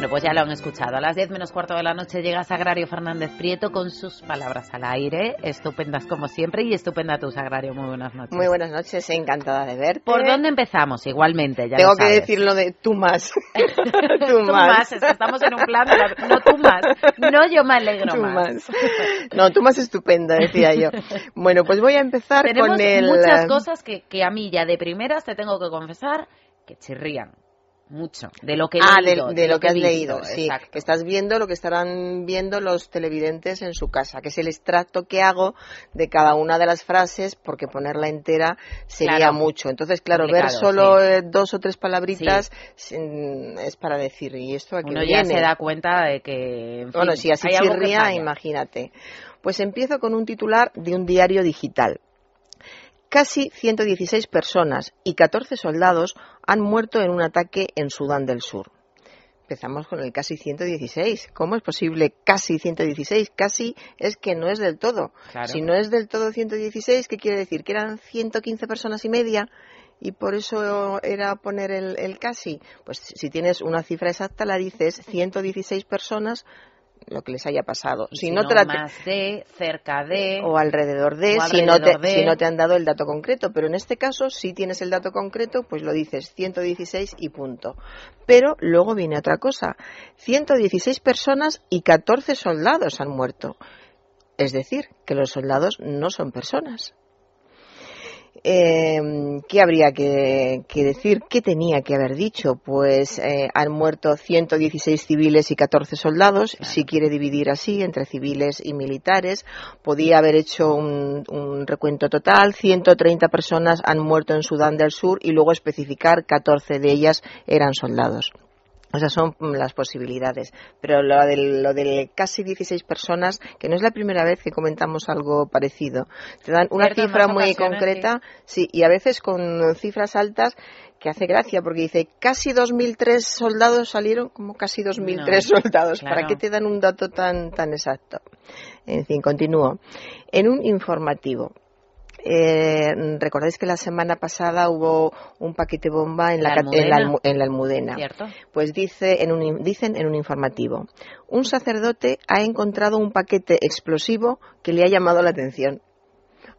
Bueno, pues ya lo han escuchado. A las 10 menos cuarto de la noche llega Sagrario Fernández Prieto con sus palabras al aire, estupendas como siempre y estupenda tu Sagrario. Muy buenas noches. Muy buenas noches, encantada de verte. ¿Por dónde empezamos? Igualmente, ya Tengo lo que sabes. decir lo de tú más. tú, más. es que estamos en un plan, de- no tú más, no yo me alegro Tú más. más. No, tú más estupenda, decía yo. Bueno, pues voy a empezar Tenemos con el... muchas eh, cosas que, que a mí ya de primeras te tengo que confesar que chirrían mucho de lo que he Ah, leído, de, de lo que has visto, leído, sí. exacto. Estás viendo lo que estarán viendo los televidentes en su casa, que es el extracto que hago de cada una de las frases, porque ponerla entera sería Claro. mucho. Entonces, claro, ver solo sí. eh, dos o tres palabritas es para decir, ¿y esto aquí Uno ya viene? se da cuenta de que en Bueno, si así chirría, imagínate. Pues empiezo con un titular de un diario digital. Casi 116 personas y 14 soldados han muerto en un ataque en Sudán del Sur. Empezamos con el casi 116. ¿Cómo es posible casi 116? Casi es que no es del todo. Claro. Si no es del todo 116, ¿qué quiere decir? ¿Que eran 115 personas y media? Y por eso era poner el, el casi. Pues si tienes una cifra exacta, la dices 116 personas, lo que les haya pasado. Si, si no, no, te la- más de, cerca de... o alrededor de, O si, no te, de. si no te han dado el dato concreto. Pero en este caso, si tienes el dato concreto, pues lo dices 116 y punto. Pero luego viene otra cosa. 116 personas y 14 soldados han muerto. Es decir, que los soldados no son personas. Eh, ¿Qué habría que, que decir? ¿Qué tenía que haber dicho? Pues eh, han muerto 116 civiles y 14 soldados. Si quiere dividir así entre civiles y militares, podía haber hecho un, un recuento total. 130 personas han muerto en Sudán del Sur y luego especificar 14 de ellas eran soldados. O sea, son las posibilidades. Pero lo de, lo de casi 16 personas, que no es la primera vez que comentamos algo parecido. Te dan una Cierto, cifra muy concreta, sí. y a veces con cifras altas que hace gracia, porque dice casi 2.003 soldados salieron, como casi 2.003 No, soldados. ¿Para qué te dan un dato tan, tan exacto? En fin, continúo. En un informativo. Eh, Recordáis que la semana pasada hubo un paquete bomba en la, en la en la Almudena. ¿Cierto? Pues dice en un, dicen en un informativo, un sacerdote ha encontrado un paquete explosivo que le ha llamado la atención.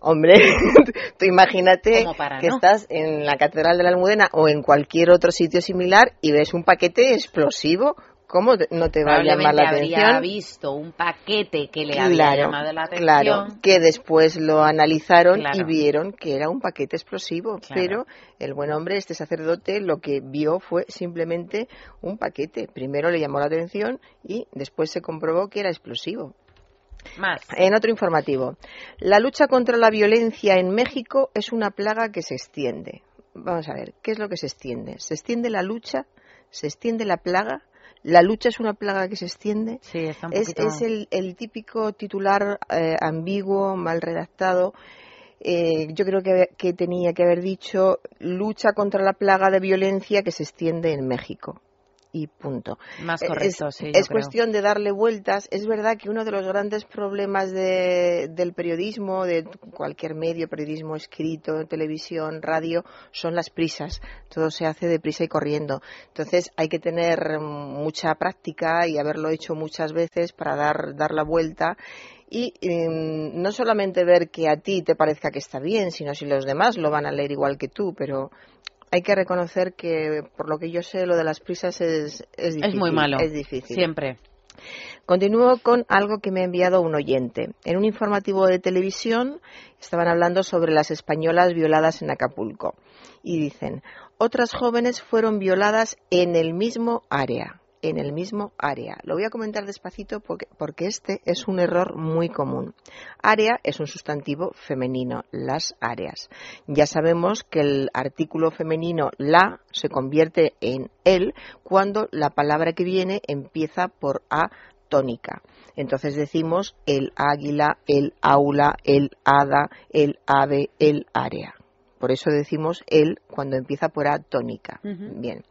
Hombre, tú imagínate para que no. estás en la Catedral de la Almudena o en cualquier otro sitio similar y ves un paquete explosivo. ¿Cómo no te va a llamar la habría atención? visto un paquete que le había llamado la atención. Claro, que después lo analizaron y vieron que era un paquete explosivo. Claro. Pero el buen hombre, este sacerdote, lo que vio fue simplemente un paquete. Primero le llamó la atención y después se comprobó que era explosivo. Más. En otro informativo, la lucha contra la violencia en México es una plaga que se extiende. Vamos a ver, ¿qué es lo que se extiende? ¿Se extiende la lucha? ¿Se extiende la plaga? ¿La lucha es una plaga que se extiende? Sí, está un Es, es el, el típico titular eh, ambiguo, mal redactado. Eh, yo creo que, que tenía que haber dicho lucha contra la plaga de violencia que se extiende en México. Y punto. Más Es- correcto, sí, yo es creo. cuestión de darle vueltas. Es verdad que uno de los grandes problemas de- del periodismo, de cualquier medio, periodismo escrito, televisión, radio, son las prisas. Todo se hace deprisa y corriendo. Entonces hay que tener mucha práctica y haberlo hecho muchas veces para dar, dar la vuelta. Y em, no solamente ver que a ti te parezca que está bien, sino si los demás lo van a leer igual que tú, pero hay que reconocer que, por lo que yo sé, lo de las prisas es, es difícil. Es muy malo. Es difícil. Siempre. Continúo con algo que me ha enviado un oyente. En un informativo de televisión estaban hablando sobre las españolas violadas en Acapulco. Y dicen, otras jóvenes fueron violadas en el mismo área. En el mismo área. Lo voy a comentar despacito porque, este es un error muy común. Área es un sustantivo femenino, las áreas. Ya sabemos que el artículo femenino la se convierte en el cuando la palabra que viene empieza por a tónica. Entonces decimos el águila, el aula, el hada, el ave, el área. Por eso decimos el cuando empieza por a tónica. Bien.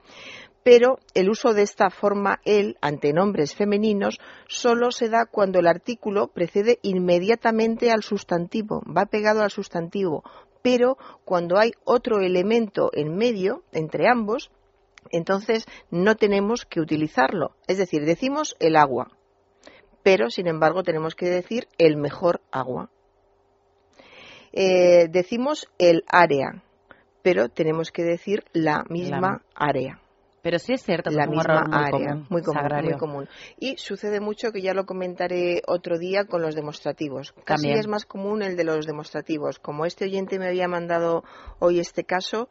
pero el uso de esta forma él ante nombres femeninos solo se da cuando el artículo precede inmediatamente al sustantivo, va pegado al sustantivo, pero cuando hay otro elemento en medio entre ambos, entonces no tenemos que utilizarlo. Es decir, decimos el agua, pero sin embargo tenemos que decir el mejor agua. Eh, decimos el área, pero tenemos que decir la misma área. Pero sí es cierto que la es un misma error muy área, común, muy común, muy común. Y sucede mucho que ya lo comentaré otro día con los demostrativos. Casi También. es más común el de los demostrativos. Como este oyente me había mandado hoy este caso,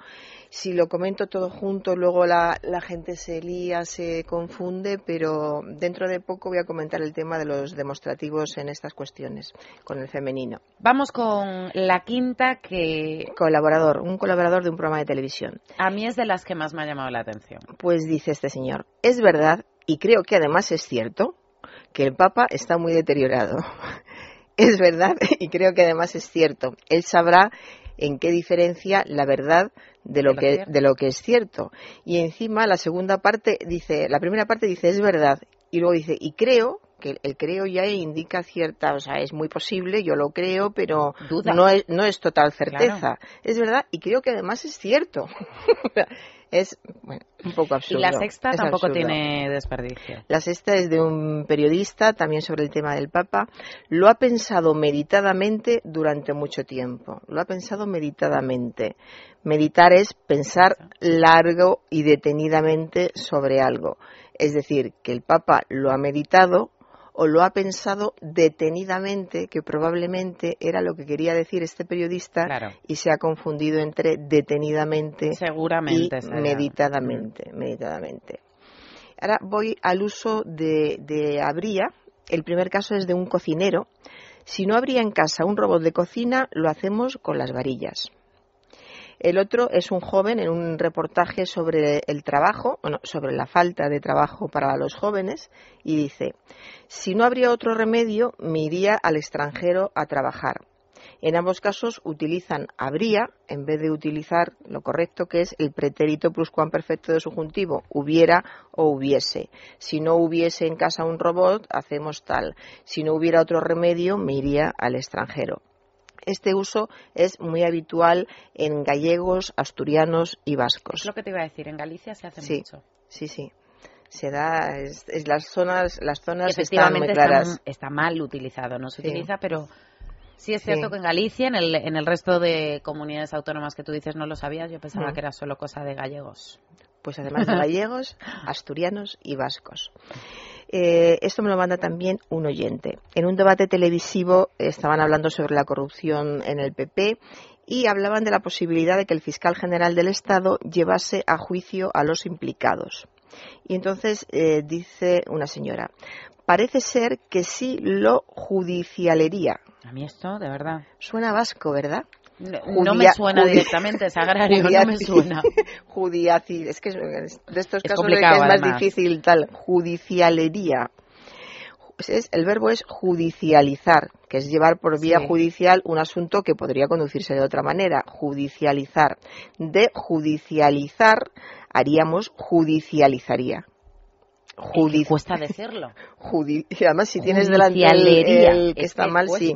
si lo comento todo junto, luego la, la gente se lía, se confunde, pero dentro de poco voy a comentar el tema de los demostrativos en estas cuestiones, con el femenino. Vamos con la quinta que Colaborador, un colaborador de un programa de televisión. a mí es de las que más me ha llamado la atención. Pues dice este señor, es verdad, y creo que además es cierto, que el Papa está muy deteriorado. es verdad, y creo que además es cierto. Él sabrá en qué diferencia la verdad de lo, que, de lo que es cierto. Y encima la segunda parte dice, la primera parte dice es verdad, y luego dice, y creo, que el- el creo ya indica cierta, o sea, es muy posible, yo lo creo, pero Duda. no es, no es total certeza. Claro. Es verdad, y creo que además es cierto. es bueno, un poco Y absurdo. la sexta es tampoco absurdo. tiene desperdicio. La sexta es de un periodista, también sobre el tema del Papa. Lo ha pensado meditadamente durante mucho tiempo. Lo ha pensado meditadamente. Meditar es pensar largo y detenidamente sobre algo. Es decir, que el Papa lo ha meditado o lo ha pensado detenidamente, que probablemente era lo que quería decir este periodista Claro. y se ha confundido entre detenidamente Seguramente. y será. meditadamente, meditadamente. Ahora voy al uso de, de habría. El primer caso es de un cocinero. Si no habría en casa un robot de cocina, lo hacemos con las varillas. El otro es un joven en un reportaje sobre el trabajo, bueno, sobre la falta de trabajo para los jóvenes, y dice, si no habría otro remedio, me iría al extranjero a trabajar. En ambos casos utilizan habría en vez de utilizar lo correcto que es el pretérito pluscuamperfecto de subjuntivo, hubiera o hubiese. Si no hubiese en casa un robot, hacemos tal. Si no hubiera otro remedio, me iría al extranjero. Este uso es muy habitual en gallegos, asturianos y vascos. Es lo que te iba a decir. En Galicia se hace Sí. mucho. Sí, sí. Se da, es, es las zonas, las zonas están muy claras. está, está mal utilizado. No se Sí. utiliza, pero sí es Sí. cierto que en Galicia, en el, en el resto de comunidades autónomas que tú dices no lo sabías, yo pensaba Mm. que era solo cosa de gallegos. pues además de gallegos, asturianos y vascos. Eh, esto me lo manda también un oyente. En un debate televisivo estaban hablando sobre la corrupción en el PP y hablaban de la posibilidad de que el fiscal general del Estado llevase a juicio a los implicados. Y entonces eh, dice una señora, parece ser que sí lo judicialería. A mí esto, de verdad. Suena vasco, ¿verdad? No, Judia- no me suena judi- directamente, Sagrario, no me Judiaci- suena. Judiaci- es que es- de estos Es casos es más difícil tal. Judicialería. Pues es- el verbo es judicializar, que es llevar por vía Sí. judicial un asunto que podría conducirse de otra manera. Judicializar. De judicializar haríamos judicializaría. Judici- Cuesta decirlo. judi- además, si tienes delante el, que Es está que mal, sí.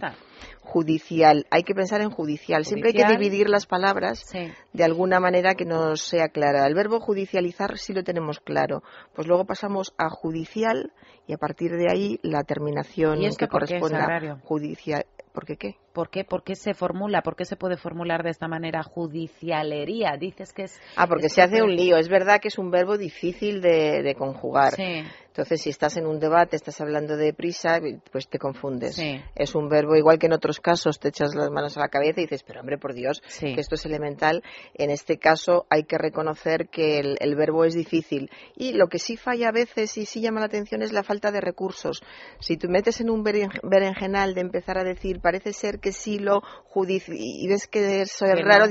Judicial. Hay que pensar en judicial. Siempre hay que dividir las palabras Sí. de alguna manera que nos sea clara. El verbo judicializar sí lo tenemos claro. Pues luego pasamos a judicial y a partir de ahí la terminación ¿Y que corresponda judicial. ¿Por qué qué? ¿Por qué? ¿Por qué se formula? ¿Por qué se puede formular de esta manera judicialería? Dices que es... Ah, porque es se hace un lío. Es verdad que es un verbo difícil de, de conjugar. Sí, Entonces, si estás en un debate, estás hablando de prisa, pues te confundes. Sí. Es un verbo igual que en otros casos, te echas las manos a la cabeza y dices, pero hombre, por Dios, Sí. que esto es elemental. En este caso hay que reconocer que el, el verbo es difícil. Y lo que sí falla a veces y sí llama la atención es la falta de recursos. Si tú metes en un beren- berenjenal de empezar a decir, parece ser que sí lo judici y ves que eso es raro,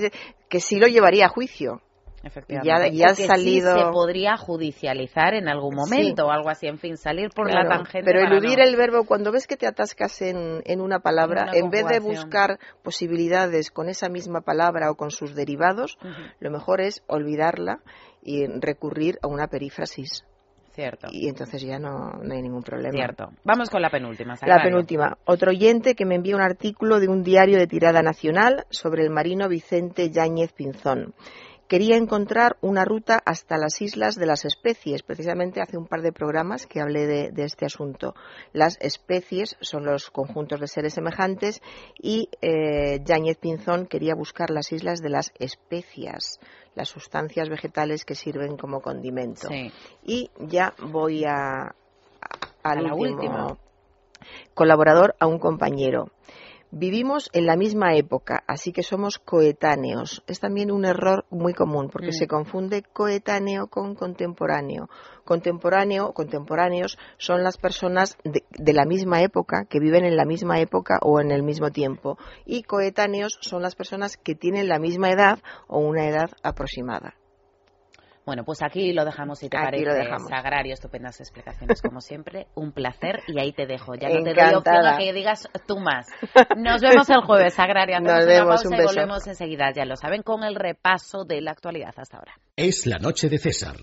que sí lo llevaría a juicio. Efectivamente. Ya, ha salido. se podría judicializar en algún momento o algo así, en fin, salir por la tangente. Pero eludir el verbo, cuando ves que te atascas en, en una palabra, en, vez de buscar posibilidades con esa misma palabra o con sus derivados, lo mejor es olvidarla y recurrir a una perífrasis. Cierto. Y entonces ya no, hay ningún problema. Cierto. Vamos con la penúltima. La penúltima. Otro oyente que me envía un artículo de un diario de tirada nacional sobre el marino Vicente Yáñez Pinzón quería encontrar una ruta hasta las islas de las especies. Precisamente hace un par de programas que hablé de, este asunto. Las especies son los conjuntos de seres semejantes y eh, Yáñez Pinzón quería buscar las islas de las especias, las sustancias vegetales que sirven como condimento. Y ya voy a, al a último colaborador, a un compañero. Vivimos en la misma época, así que somos coetáneos. Es también un error muy común porque mm. se confunde coetáneo con contemporáneo. Contemporáneo, contemporáneos son las personas de, de, la misma época, que viven en la misma época o en el mismo tiempo. Y coetáneos son las personas que tienen la misma edad o una edad aproximada. Bueno, pues aquí lo dejamos si te parece. Sagrario, estupendas explicaciones como siempre. Un placer y ahí te dejo. Ya no te doy opción a que digas tú más. Nos vemos el jueves, Sagrario. Nos vemos, un y volvemos enseguida, ya lo saben, con el repaso de la actualidad hasta ahora. Es la noche de César.